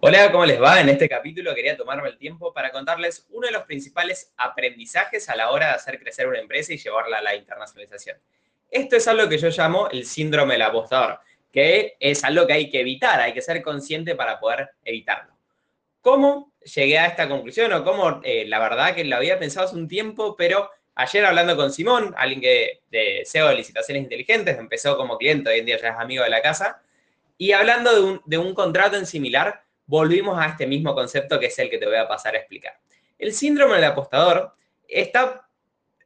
Hola, ¿cómo les va? En este capítulo quería tomarme el tiempo para contarles uno de los principales aprendizajes a la hora de hacer crecer una empresa y llevarla a la internacionalización. Esto es algo que yo llamo el síndrome del apostador, que es algo que hay que evitar, hay que ser consciente para poder evitarlo. ¿Cómo llegué a esta conclusión o cómo, eh, la verdad que lo había pensado hace un tiempo, pero ayer hablando con Simón, alguien que de SEO de licitaciones inteligentes, empezó como cliente, hoy en día ya es amigo de la casa, y hablando de un, de un contrato en similar, volvimos a este mismo concepto que es el que te voy a pasar a explicar. El síndrome del apostador está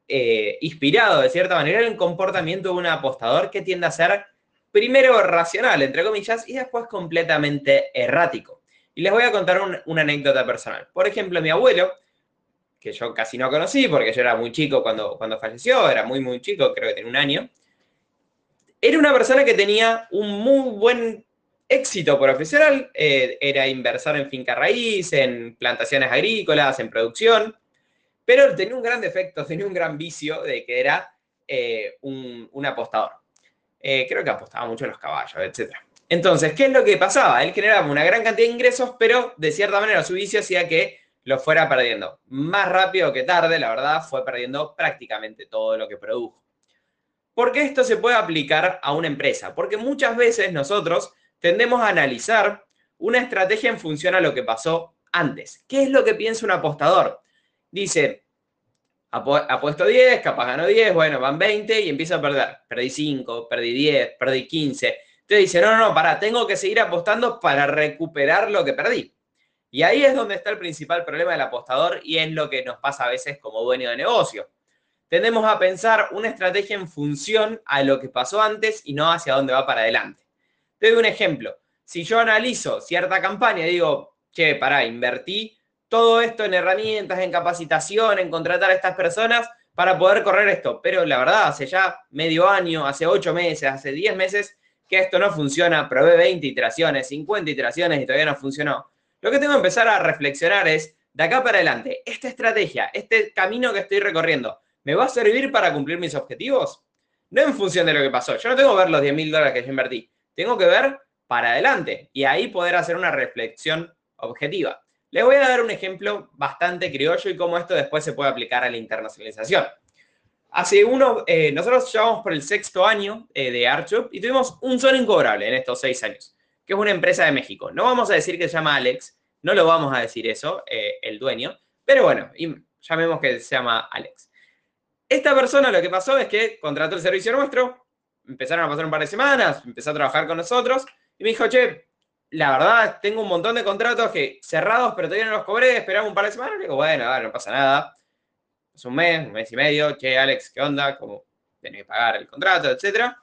eh, inspirado de cierta manera en el comportamiento de un apostador que tiende a ser primero racional, entre comillas, y después completamente errático. Y les voy a contar una anécdota personal. Por ejemplo, mi abuelo, que yo casi no conocí porque yo era muy chico cuando, cuando falleció, era muy, muy chico, creo que tenía un año, era una persona que tenía un muy buen éxito profesional, eh, era inversor en finca raíz, en plantaciones agrícolas, en producción, pero tenía un gran defecto, tenía un gran vicio de que era eh, un, apostador. Eh, creo que apostaba mucho en los caballos, etc. Entonces, ¿qué es lo que pasaba? Él generaba una gran cantidad de ingresos, pero de cierta manera su vicio hacía que lo fuera perdiendo. Más rápido que tarde, la verdad, fue perdiendo prácticamente todo lo que produjo. ¿Por qué esto se puede aplicar a una empresa? Porque muchas veces nosotros tendemos a analizar una estrategia en función a lo que pasó antes. ¿Qué es lo que piensa un apostador? Dice, apuesto 10, capaz gano 10, bueno, van 20 y empiezo a perder. Perdí 5, perdí 10, perdí 15. Entonces dice, no, no, no, pará, tengo que seguir apostando para recuperar lo que perdí. Y ahí es donde está el principal problema del apostador y es lo que nos pasa a veces como dueño de negocio. Tendemos a pensar una estrategia en función a lo que pasó antes y no hacia dónde va para adelante. Te doy un ejemplo. Si yo analizo cierta campaña digo, che, pará, invertí todo esto en herramientas, en capacitación, en contratar a estas personas para poder correr esto. Pero la verdad, hace ya medio año, hace ocho meses, hace diez meses que esto no funciona. Probé 20 iteraciones, 50 iteraciones y todavía no funcionó. Lo que tengo que empezar a reflexionar es, de acá para adelante, esta estrategia, este camino que estoy recorriendo, ¿me va a servir para cumplir mis objetivos? No en función de lo que pasó. Yo no tengo que ver los 10 mil dólares que yo invertí. Tengo que ver para adelante y ahí poder hacer una reflexión objetiva. Les voy a dar un ejemplo bastante criollo y cómo esto después se puede aplicar a la internacionalización. Hace uno, eh, nosotros llevamos por el sexto año eh, de Archup y tuvimos un solo incobrable en estos seis años, que es una empresa de México. No vamos a decir que se llama Alex, no lo vamos a decir eso, eh, el dueño, pero bueno, llamemos que se llama Alex. Esta persona lo que pasó es que contrató el servicio nuestro, empezaron a pasar un par de semanas, empezó a trabajar con nosotros y me dijo, che, la verdad, tengo un montón de contratos que cerrados, pero todavía no los cobré, esperamos un par de semanas. Y digo, bueno, no pasa nada. Es un mes, un mes y medio. Che, Alex, ¿qué onda? ¿Cómo tenés que pagar el contrato, etcétera?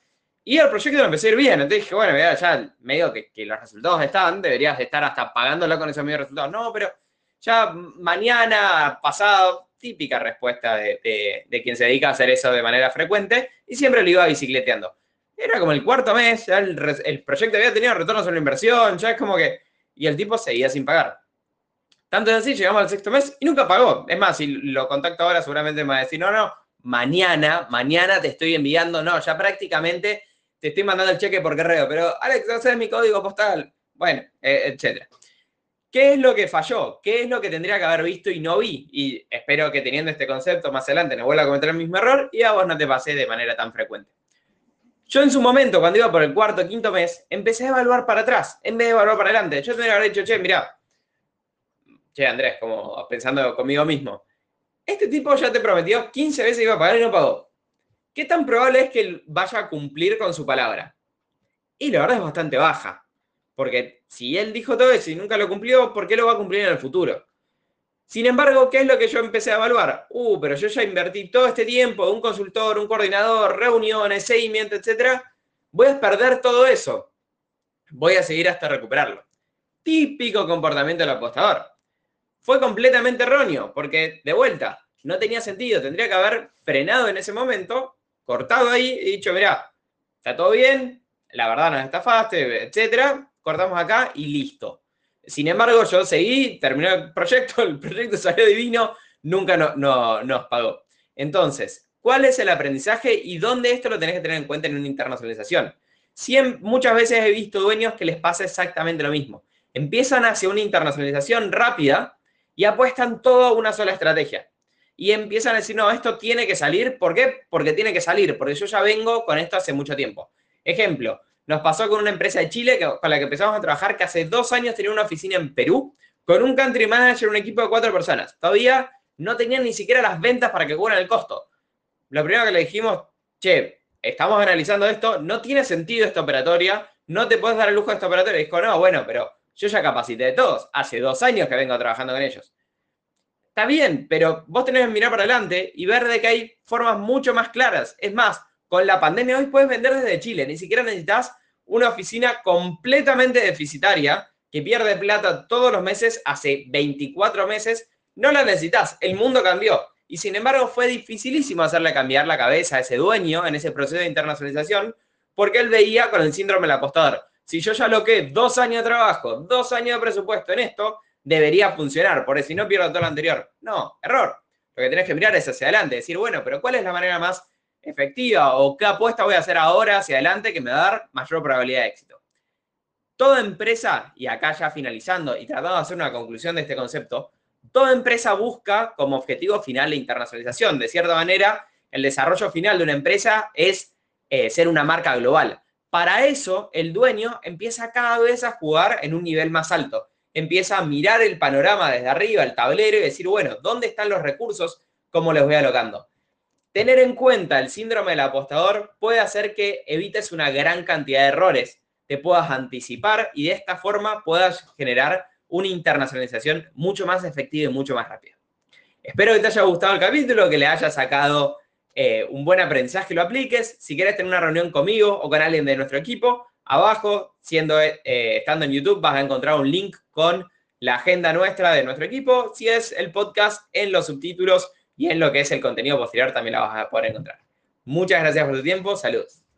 Y el proyecto lo empecé a ir bien. Entonces dije, bueno, ya medio que, que, los resultados están, deberías estar hasta pagándolo con esos medios resultados. No, pero ya mañana, pasado, típica respuesta de, quien se dedica a hacer eso de manera frecuente y siempre lo iba bicicleteando. Era como el cuarto mes, ya el, proyecto había tenido retorno sobre la inversión, ya es como que... Y el tipo seguía sin pagar. Tanto es así, llegamos al sexto mes y nunca pagó. Es más, si lo contacto ahora seguramente me va a decir, no, no, mañana, mañana te estoy enviando, no, ya prácticamente te estoy mandando el cheque por correo, pero Alex, ese es mi código postal. Bueno, eh, etcétera. ¿Qué es lo que falló? ¿Qué es lo que tendría que haber visto y no vi? Y espero que teniendo este concepto más adelante no vuelva a cometer el mismo error y a vos no te pase de manera tan frecuente. Yo en su momento, cuando iba por el cuarto o quinto mes, empecé a evaluar para atrás en vez de evaluar para adelante. Yo tendría que haber dicho, che, mira, che, Andrés, como pensando conmigo mismo, este tipo ya te prometió 15 veces iba a pagar y no pagó. ¿Qué tan probable es que vaya a cumplir con su palabra? Y la verdad es bastante baja. Porque si él dijo todo eso y nunca lo cumplió, ¿por qué lo va a cumplir en el futuro? Sin embargo, ¿qué es lo que yo empecé a evaluar? Uh, pero yo ya invertí todo este tiempo, un consultor, un coordinador, reuniones, seguimiento, etc. Voy a perder todo eso. Voy a seguir hasta recuperarlo. Típico comportamiento del apostador. Fue completamente erróneo, porque de vuelta, no tenía sentido. Tendría que haber frenado en ese momento, cortado ahí y dicho, mira, está todo bien, la verdad nos estafaste, etcétera, cortamos acá y listo. Sin embargo, yo seguí, terminó el proyecto, el proyecto salió divino, nunca no, nos pagó. Entonces, ¿cuál es el aprendizaje y dónde esto lo tenés que tener en cuenta en una internacionalización? muchas veces he visto dueños que les pasa exactamente lo mismo. Empiezan hacia una internacionalización rápida y apuestan toda una sola estrategia. Y empiezan a decir, no, esto tiene que salir. ¿Por qué? Porque tiene que salir, porque yo ya vengo con esto hace mucho tiempo. Ejemplo, nos pasó con una empresa de Chile con la que empezamos a trabajar que hace dos años tenía una oficina en Perú con un country manager, un equipo de cuatro personas. Todavía no tenían ni siquiera las ventas para que cubran el costo. Lo primero que le dijimos, che, estamos analizando esto, no tiene sentido esta operatoria, no te puedes dar el lujo de esta operatoria. Y dijo, no, bueno, pero yo ya capacité de todos, hace dos años que vengo trabajando con ellos. Está bien, pero vos tenés que mirar para adelante y ver de que hay formas mucho más claras. Es más, con la pandemia hoy puedes vender desde Chile, ni siquiera necesitas una oficina completamente deficitaria que pierde plata todos los meses, hace 24 meses, no la necesitas, el mundo cambió. Y sin embargo fue dificilísimo hacerle cambiar la cabeza a ese dueño en ese proceso de internacionalización, porque él veía con el síndrome del apostador. Si yo ya lo que dos años de trabajo, dos años de presupuesto en esto, debería funcionar, porque si no pierdo todo lo anterior. No, error. Lo que tenés que mirar es hacia adelante, decir, bueno, pero ¿cuál es la manera más efectiva o qué apuesta voy a hacer ahora hacia adelante que me va a dar mayor probabilidad de éxito? Toda empresa, y acá ya finalizando y tratando de hacer una conclusión de este concepto, toda empresa busca como objetivo final la internacionalización. De cierta manera, el desarrollo final de una empresa es eh, ser una marca global. Para eso, el dueño empieza cada vez a jugar en un nivel más alto. Empieza a mirar el panorama desde arriba, el tablero, y decir, bueno, ¿dónde están los recursos? ¿Cómo los voy alocando? Tener en cuenta el síndrome del apostador puede hacer que evites una gran cantidad de errores, te puedas anticipar y de esta forma puedas generar una internacionalización mucho más efectiva y mucho más rápida. Espero que te haya gustado el capítulo, que le haya sacado eh, un buen aprendizaje, lo apliques. Si quieres tener una reunión conmigo o con alguien de nuestro equipo, abajo, siendo, eh, estando en YouTube, vas a encontrar un link con la agenda nuestra de nuestro equipo. Si es el podcast, en los subtítulos y en lo que es el contenido posterior también la vas a poder encontrar. Muchas gracias por tu tiempo. Saludos.